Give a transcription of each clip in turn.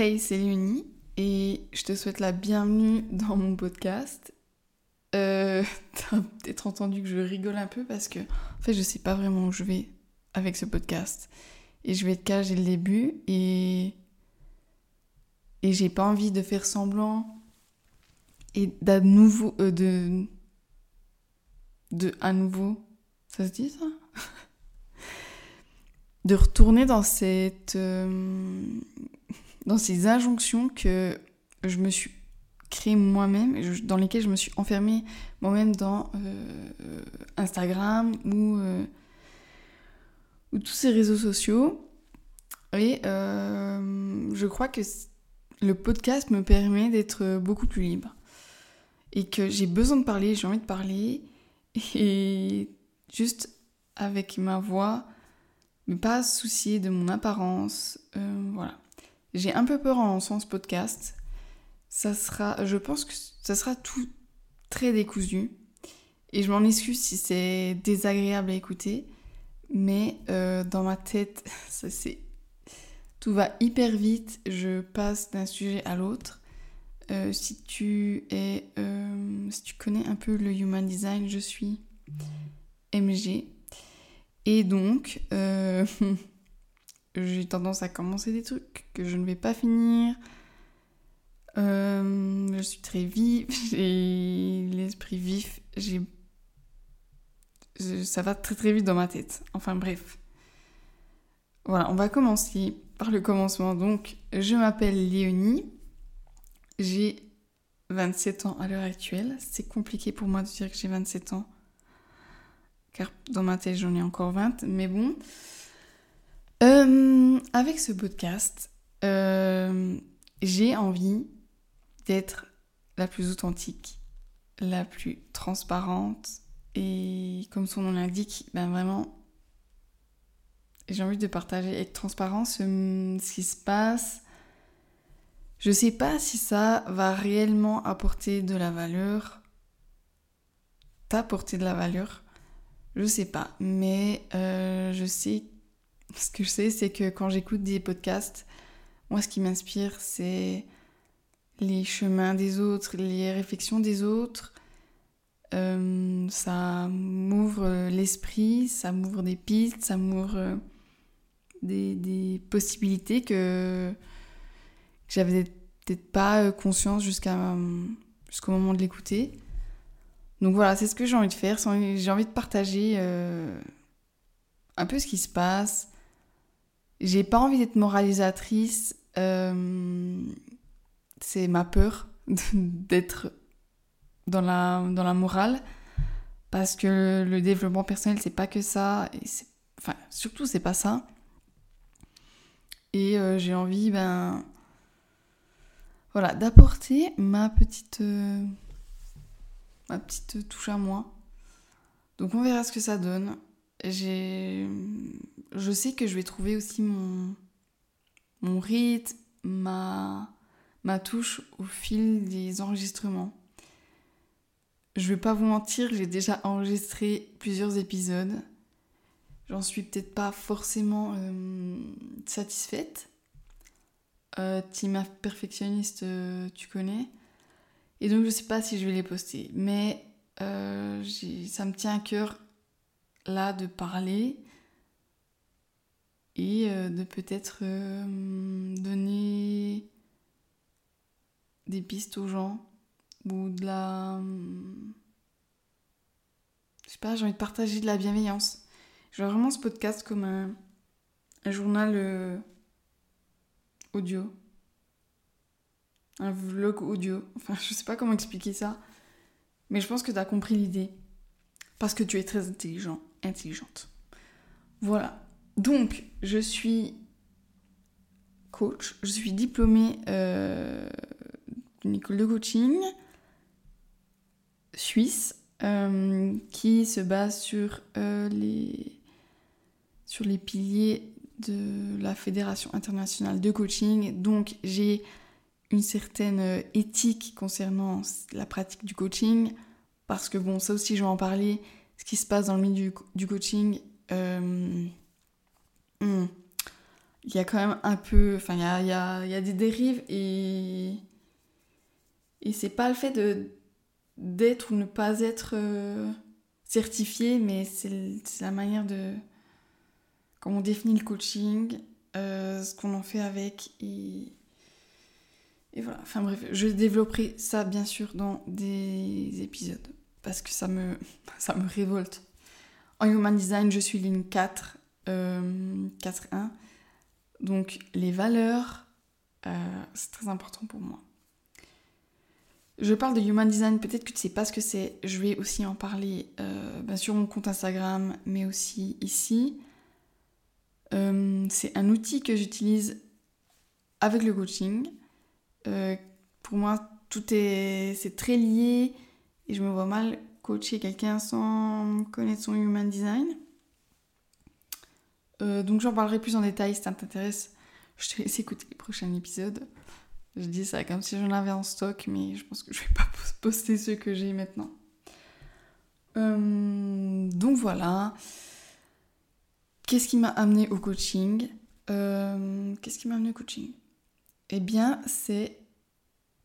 Hey, c'est Léonie et je te souhaite la bienvenue dans mon podcast. Euh, T'as peut-être entendu que je rigole un peu parce que en fait je sais pas vraiment où je vais avec ce podcast. Et je vais te cacher le début et et j'ai pas envie de faire semblant et d'à nouveau euh, de de à nouveau ça se dit ça? De retourner dans cette euh, dans ces injonctions que je me suis créée moi-même dans lesquelles je me suis enfermée moi-même dans euh, Instagram ou ou tous ces réseaux sociaux et je crois que le podcast me permet d'être beaucoup plus libre et que j'ai besoin de parler, j'ai envie de parler et juste avec ma voix, mais pas soucier de mon apparence. Euh, voilà. J'ai un peu peur en lançant ce podcast. Ça sera, je pense que ça sera tout très décousu. Et je m'en excuse si c'est désagréable à écouter. Mais euh, dans ma tête, ça c'est. Tout va hyper vite. Je passe d'un sujet à l'autre. Euh, si tu es, euh, si tu connais un peu le human design, je suis MG. Et donc, j'ai tendance à commencer des trucs que je ne vais pas finir. je suis très vive, j'ai l'esprit vif, j'ai ça va très très vite dans ma tête. Enfin bref. Voilà, on va commencer par le commencement. Donc, je m'appelle Léonie. J'ai 27 ans à l'heure actuelle. C'est compliqué pour moi de dire que j'ai 27 ans. Car dans ma tête, j'en ai encore 20. Mais bon. Euh, avec ce podcast, euh, j'ai envie d'être la plus authentique, la plus transparente. Et comme son nom l'indique, ben vraiment, j'ai envie de partager avec transparence ce qui se passe, je sais pas si ça va réellement apporter de la valeur. T'apporter de la valeur. Je sais pas. Mais euh, je sais. Ce que je sais, c'est que quand j'écoute des podcasts, moi, ce qui m'inspire, c'est les chemins des autres, les réflexions des autres. Euh, ça m'ouvre l'esprit, ça m'ouvre des pistes, ça m'ouvre des, des possibilités que j'avais peut-être pas euh, conscience jusqu'à jusqu'au moment de l'écouter. Donc voilà, c'est ce que j'ai envie de faire. J'ai envie de partager euh, un peu ce qui se passe. J'ai pas envie d'être moralisatrice. Euh, c'est ma peur d'être dans la, dans la morale. Parce que le développement personnel, c'est pas que ça. Enfin, surtout, c'est pas ça. Et j'ai envie, ben voilà, d'apporter ma petite, euh, ma petite touche à moi. Donc on verra ce que ça donne. J'ai, je sais que je vais trouver aussi mon, mon rythme, ma, ma touche au fil des enregistrements. Je vais pas vous mentir, j'ai déjà enregistré plusieurs épisodes. J'en suis peut-être pas forcément euh, satisfaite. Euh, Team Perfectionniste, euh, tu connais. Et donc, je sais pas si je vais les poster. Mais euh, ça me tient à cœur, là, de parler et de peut-être donner des pistes aux gens ou de la. Je sais pas, j'ai envie de partager de la bienveillance. Je vois vraiment ce podcast comme un, journal audio. Un vlog audio. Enfin, je sais pas comment expliquer ça. Mais je pense que tu as compris l'idée. Parce que tu es très intelligent, intelligente. Voilà. Donc, je suis coach. Je suis diplômée euh, d'une école de coaching suisse euh, qui se base sur, euh, les, sur les piliers de la Fédération internationale de coaching. Donc j'ai une certaine éthique concernant la pratique du coaching. Parce que bon, ça aussi je vais en parler. Ce qui se passe dans le milieu du, coaching. Euh, hmm, il y a quand même un peu. Enfin, il y a, des dérives et. Et c'est pas le fait d'être ou ne pas être euh, certifié, mais c'est la manière de. Comment on définit le coaching, euh, ce qu'on en fait avec et. Et voilà, enfin bref, je développerai ça bien sûr dans des épisodes parce que ça me, ça me révolte. En Human Design, je suis ligne 4, euh, 4.1. Donc les valeurs, euh, c'est très important pour moi. Je parle de Human Design, peut-être que tu sais pas ce que c'est. Je vais aussi en parler euh, ben, sur mon compte Instagram, mais aussi ici. Euh, c'est un outil que j'utilise avec le coaching. pour moi, tout est, c'est très lié et je me vois mal coacher quelqu'un sans connaître son Human Design. Euh, donc j'en parlerai plus en détail si ça t'intéresse. Je te laisse écouter le prochain épisode. Je dis ça comme si j'en avais en stock, mais je pense que je vais pas poster ceux que j'ai maintenant. Euh, donc voilà. Qu'est-ce qui m'a amené au coaching? Euh, Qu'est-ce qui m'a amené au coaching? Eh bien, c'est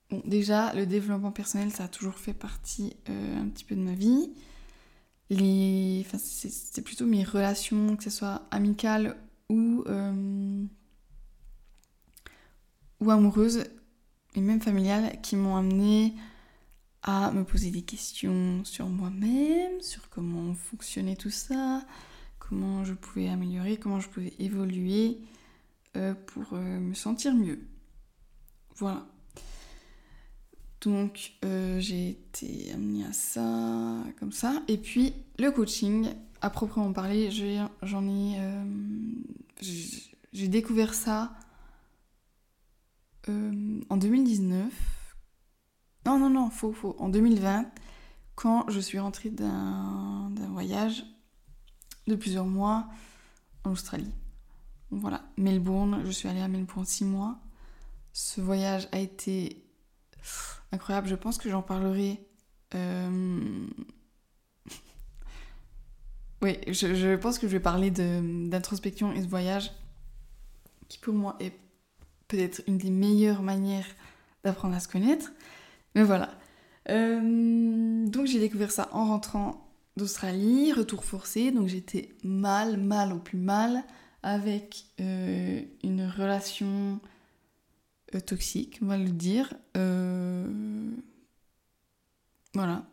Bon, déjà, le développement personnel, ça a toujours fait partie un petit peu de ma vie les... C'est plutôt mes relations, que ce soit amicales ou, euh, ou amoureuses, et même familiales, qui m'ont amené à me poser des questions sur moi-même, sur comment fonctionnait tout ça, comment je pouvais améliorer, comment je pouvais évoluer euh, pour euh, me sentir mieux. Voilà. Donc euh, j'ai été amenée à ça, comme ça. Et puis le coaching, à proprement parler, j'en ai... Euh, j'ai découvert ça euh, en 2019. Non, non, non, faux, faux. En 2020, quand je suis rentrée d'un voyage de plusieurs mois en Australie. voilà, Melbourne, je suis allée à Melbourne six mois. Ce voyage a été incroyable. Je pense que j'en parlerai. Euh, oui, je, pense que je vais parler d'introspection et de voyage, qui pour moi est peut-être une des meilleures manières d'apprendre à se connaître. Mais voilà. Euh, donc j'ai découvert ça en rentrant d'Australie, retour forcé, donc j'étais mal, mal au plus mal, avec euh, une relation toxique, on va le dire. Euh, voilà.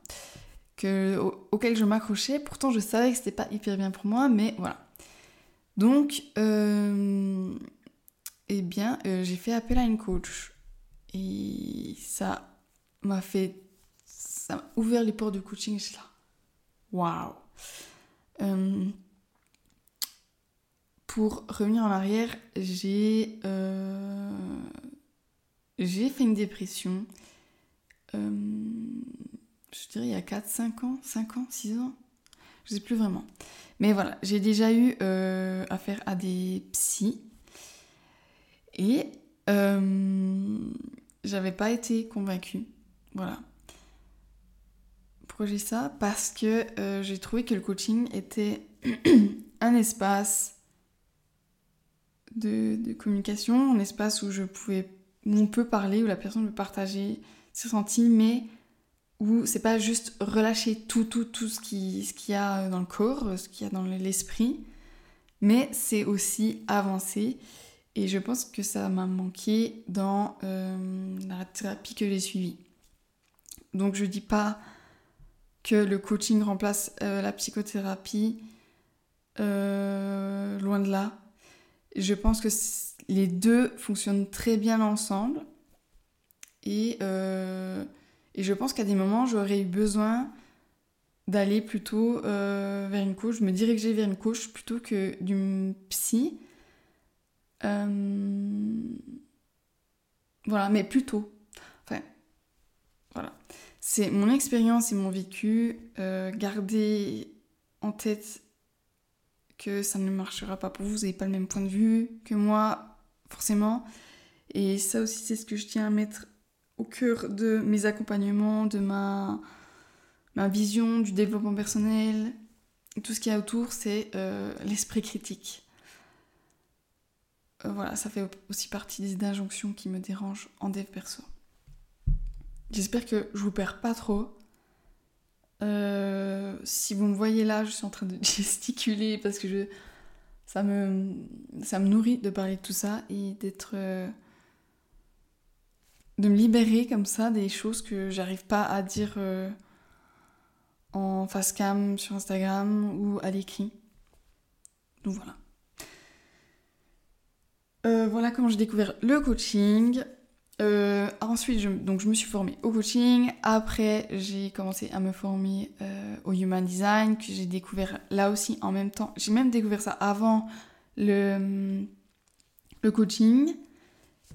Que, auquel je m'accrochais. Pourtant, je savais que c'était pas hyper bien pour moi, mais voilà. Donc, euh, eh bien, j'ai fait appel à une coach. Et ça m'a fait. Ça m'a ouvert les portes de coaching. Je suis là. Waouh! pour revenir en arrière, j'ai j'ai fait une dépression, euh, je dirais il y a 4, 5 ans, 5 ans, 6 ans, je sais plus vraiment. Mais voilà, j'ai déjà eu euh, affaire à des psys et euh, j'avais pas été convaincue. Voilà. Pourquoi j'ai ça? Parce que j'ai trouvé que le coaching était un espace de, de, communication, un espace où je pouvais où on peut parler, où la personne peut partager ses sentiments, mais où c'est pas juste relâcher tout, tout, tout ce qu'il ce qu'il y a dans le corps, ce qu'il y a dans l'esprit, mais c'est aussi avancer. Et je pense que ça m'a manqué dans euh, la thérapie que j'ai suivie. Donc je dis pas que le coaching remplace euh, la psychothérapie, euh, loin de là. Je pense que les deux fonctionnent très bien ensemble. Et, euh, et je pense qu'à des moments, j'aurais eu besoin d'aller plutôt euh, vers une coach, me diriger vers une coach plutôt que d'une psy. Euh, voilà, mais plutôt. Enfin, voilà. C'est mon expérience et mon vécu. garder en tête que ça ne marchera pas pour vous, vous n'avez pas le même point de vue que moi, forcément. Et ça aussi, c'est ce que je tiens à mettre au cœur de mes accompagnements, de ma, vision du développement personnel. Tout ce qu'il y a autour, c'est euh, l'esprit critique. voilà, ça fait aussi partie des injonctions qui me dérangent en dev perso. J'espère que je vous perds pas trop. Euh, si vous me voyez là, je suis en train de gesticuler parce que je, ça, me, nourrit de parler de tout ça et d'être. Euh, de me libérer comme ça des choses que j'arrive pas à dire euh, en face cam sur Instagram ou à l'écrit. Donc voilà. voilà comment j'ai découvert le coaching. Euh, ensuite, je, donc, je me suis formée au coaching. Après, j'ai commencé à me former euh, au human design, que j'ai découvert là aussi en même temps. J'ai même découvert ça avant le, le coaching,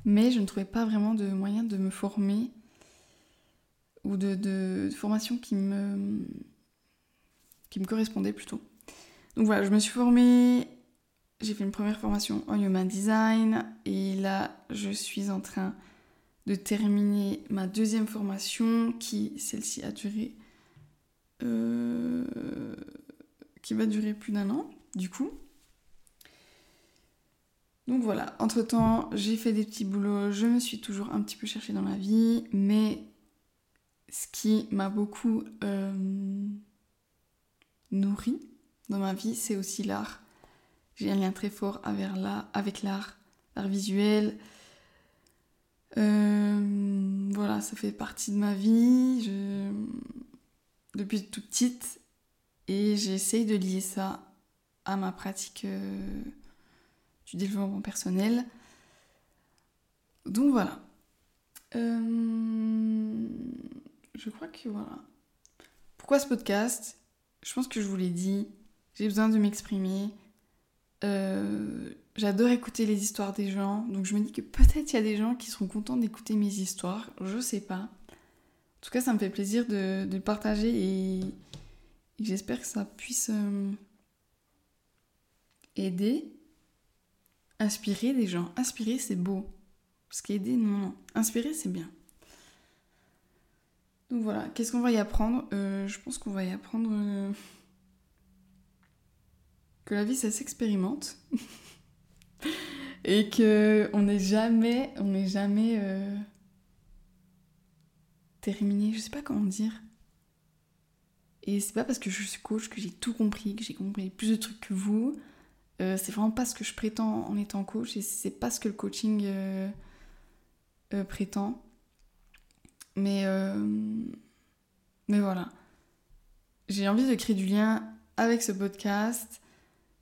mais je ne trouvais pas vraiment de moyen de me former ou de, de, formation qui me, qui me correspondait plutôt. Donc voilà, je me suis formée, j'ai fait une première formation en human design et là, je suis en train de terminer ma deuxième formation qui, celle-ci, a duré... Euh, qui va durer plus d'un an, du coup. Donc voilà, entre-temps, j'ai fait des petits boulots, je me suis toujours un petit peu cherchée dans la vie, mais ce qui m'a beaucoup euh, nourri dans ma vie, c'est aussi l'art. J'ai un lien très fort avec l'art, l'art visuel, euh, voilà, ça fait partie de ma vie depuis toute petite et j'essaye de lier ça à ma pratique euh, du développement personnel. Donc voilà. Euh, je crois que voilà. Pourquoi ce podcast? Je pense que je vous l'ai dit. J'ai besoin de m'exprimer. Euh, J'adore écouter les histoires des gens, donc je me dis que peut-être il y a des gens qui seront contents d'écouter mes histoires, je sais pas. En tout cas, ça me fait plaisir de, partager et, j'espère que ça puisse euh, aider, inspirer des gens. Inspirer, c'est beau. Parce qu'aider, non, non. Inspirer, c'est bien. Donc voilà, qu'est-ce qu'on va y apprendre? Euh, Je pense qu'on va y apprendre que la vie, ça s'expérimente. et que on n'est jamais, on n'est jamais euh, terminé. Je sais pas comment dire. Et c'est pas parce que je suis coach que j'ai tout compris, que j'ai compris plus de trucs que vous. Euh, c'est vraiment pas ce que je prétends en étant coach et c'est pas ce que le coaching euh, prétend. Mais, mais voilà. J'ai envie de créer du lien avec ce podcast,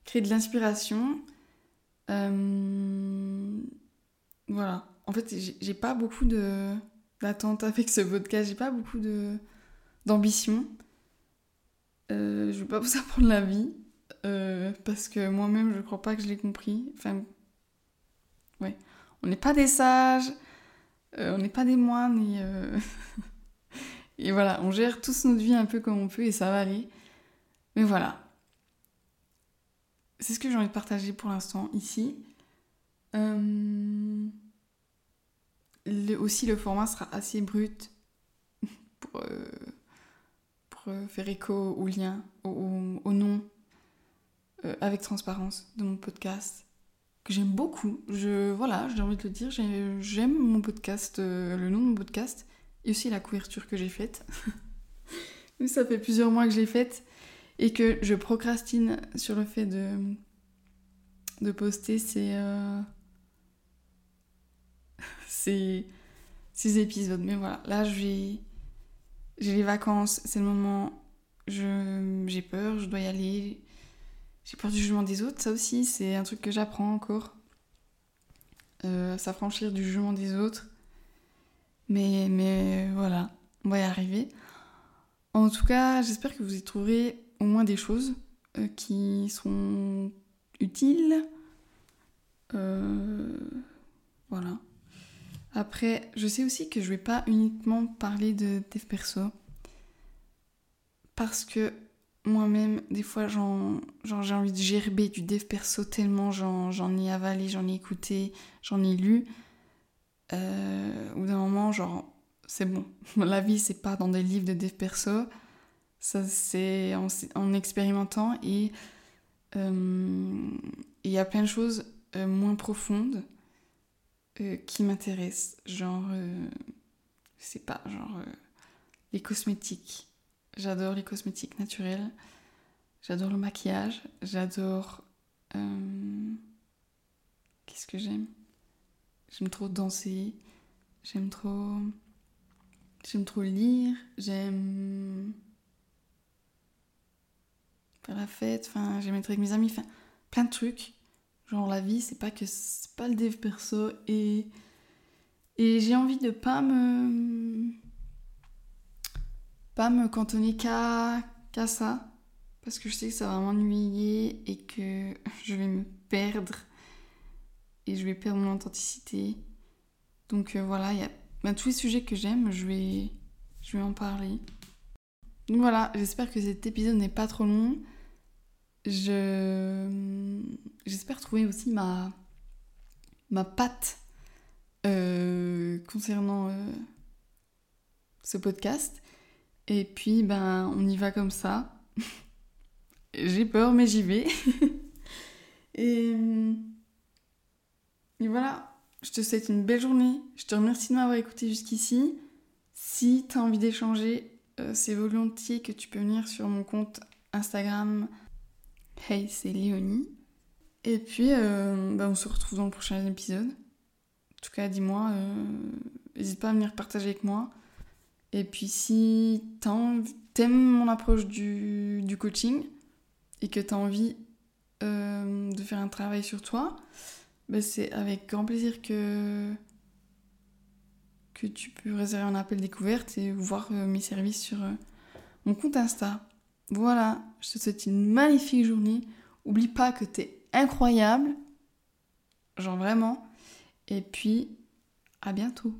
créer de l'inspiration euh, voilà. En fait, j'ai pas beaucoup d'attentes avec ce podcast, j'ai pas beaucoup d'ambition. Euh, je vais pas vous apprendre la vie, euh, parce que moi-même, je crois pas que je l'ai compris. Enfin, ouais. On n'est pas des sages, on n'est pas des moines, et, et voilà, on gère tous notre vie un peu comme on peut, et ça va aller. Mais voilà, c'est ce que j'ai envie de partager pour l'instant ici. Euh, aussi, le format sera assez brut pour, euh, pour euh, faire écho au lien, au, au nom, avec transparence de mon podcast que j'aime beaucoup. Je, voilà, j'ai envie de le dire, j'aime mon podcast, le nom de mon podcast et aussi la couverture que j'ai faite. ça fait plusieurs mois que je l'ai faite et que je procrastine sur le fait de, de poster ces, euh, ces, épisodes. Mais voilà, là j'ai les vacances, c'est le moment, j'ai peur, je dois y aller. J'ai peur du jugement des autres, ça aussi c'est un truc que j'apprends encore. Euh, s'affranchir du jugement des autres. Mais, mais voilà, on va y arriver. En tout cas, j'espère que vous y trouverez au moins des choses euh, qui sont utiles. Euh, voilà. Après, je sais aussi que je vais pas uniquement parler de dev perso. Parce que moi-même, des fois, j'ai envie de gerber du dev perso tellement j'en ai avalé, j'en ai écouté, j'en ai lu. Euh, au bout d'un moment, genre, c'est bon. La vie, c'est pas dans des livres de dev perso. Ça, c'est en, expérimentant et euh, il y a plein de choses euh, moins profondes euh, qui m'intéressent. Genre, je sais pas, genre les cosmétiques. J'adore les cosmétiques naturels. J'adore le maquillage. J'adore. Qu'est-ce que j'aime? J'aime trop danser. J'aime trop. J'aime trop lire. J'aime la fête. Enfin, j'aime être avec mes amis. Enfin, plein de trucs. Genre la vie, c'est pas que c'est pas le dev perso et et j'ai envie de pas me pas me cantonner qu'à qu'à ça parce que je sais que ça va m'ennuyer et que je vais me perdre et je vais perdre mon authenticité. Donc euh, voilà, il y a ben, tous les sujets que j'aime, je vais je vais en parler. Donc voilà, j'espère que cet épisode n'est pas trop long. Je j'espère trouver aussi ma ma patte euh, concernant euh, ce podcast. Et puis ben on y va comme ça. J'ai peur mais j'y vais. et, et voilà, je te souhaite une belle journée. Je te remercie de m'avoir écouté jusqu'ici. Si tu as envie d'échanger, euh, c'est volontiers que tu peux venir sur mon compte Instagram Hey, c'est Léonie. Et puis, euh, bah, on se retrouve dans le prochain épisode. En tout cas, dis-moi, euh, n'hésite pas à venir partager avec moi. Et puis, si t'aimes mon approche du, coaching et que t'as envie euh, de faire un travail sur toi, bah, c'est avec grand plaisir que, que tu peux réserver un appel découverte et voir mes services sur mon compte Insta. Voilà, je te souhaite une magnifique journée. Oublie pas que t'es incroyable. Genre vraiment. Et puis, à bientôt.